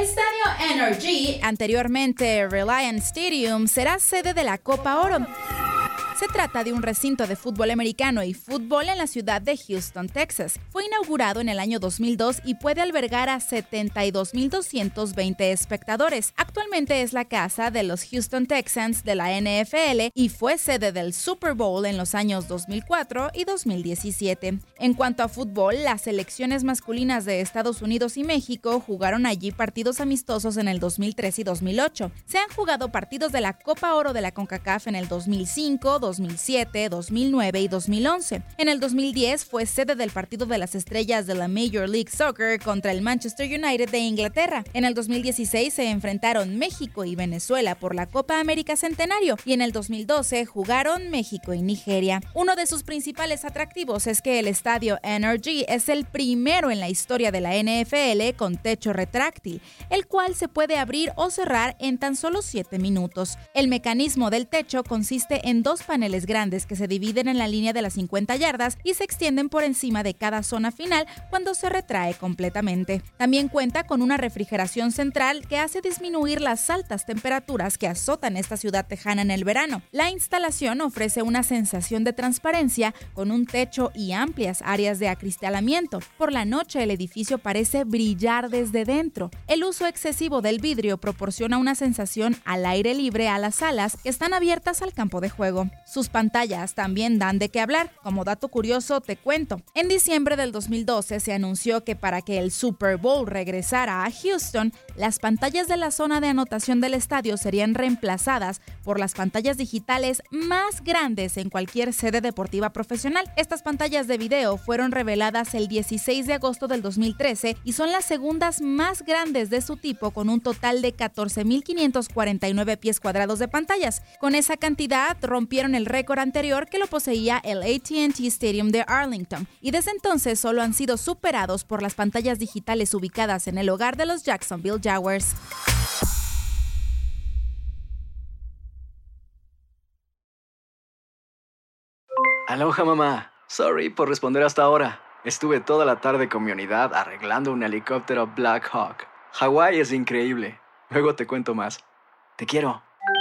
Estadio Energy, anteriormente Reliance Stadium, será sede de la Copa Oro. Se trata de un recinto de fútbol americano y fútbol en la ciudad de Houston, Texas. Fue inaugurado en el año 2002 y puede albergar a 72.220 espectadores. Actualmente es la casa de los Houston Texans de la NFL y fue sede del Super Bowl en los años 2004 y 2017. En cuanto a fútbol, las selecciones masculinas de Estados Unidos y México jugaron allí partidos amistosos en el 2003 y 2008. Se han jugado partidos de la Copa Oro de la CONCACAF en el 2005, 2007, 2009 y 2011. En el 2010 fue sede del partido de las estrellas de la Major League Soccer contra el Manchester United de Inglaterra. En el 2016 se enfrentaron México y Venezuela por la Copa América Centenario y en el 2012 jugaron México y Nigeria. Uno de sus principales atractivos es que el estadio Energy es el primero en la historia de la NFL con techo retráctil, el cual se puede abrir o cerrar en tan solo 7 minutos. El mecanismo del techo consiste en dos paneles paneles grandes que se dividen en la línea de las 50 yardas y se extienden por encima de cada zona final cuando se retrae completamente. También cuenta con una refrigeración central que hace disminuir las altas temperaturas que azotan esta ciudad tejana en el verano. La instalación ofrece una sensación de transparencia con un techo y amplias áreas de acristalamiento. Por la noche el edificio parece brillar desde dentro. El uso excesivo del vidrio proporciona una sensación al aire libre a las salas que están abiertas al campo de juego. Sus pantallas también dan de qué hablar. Como dato curioso, te cuento. En diciembre del 2012 se anunció que para que el Super Bowl regresara a Houston, las pantallas de la zona de anotación del estadio serían reemplazadas por las pantallas digitales más grandes en cualquier sede deportiva profesional. Estas pantallas de video fueron reveladas el 16 de agosto del 2013 y son las segundas más grandes de su tipo con un total de 14.549 pies cuadrados de pantallas. Con esa cantidad rompieron el récord anterior que lo poseía el ATT Stadium de Arlington, y desde entonces solo han sido superados por las pantallas digitales ubicadas en el hogar de los Jacksonville Jaguars. Aloha mamá, sorry por responder hasta ahora. Estuve toda la tarde con mi unidad arreglando un helicóptero Black Hawk. Hawái es increíble. Luego te cuento más. Te quiero.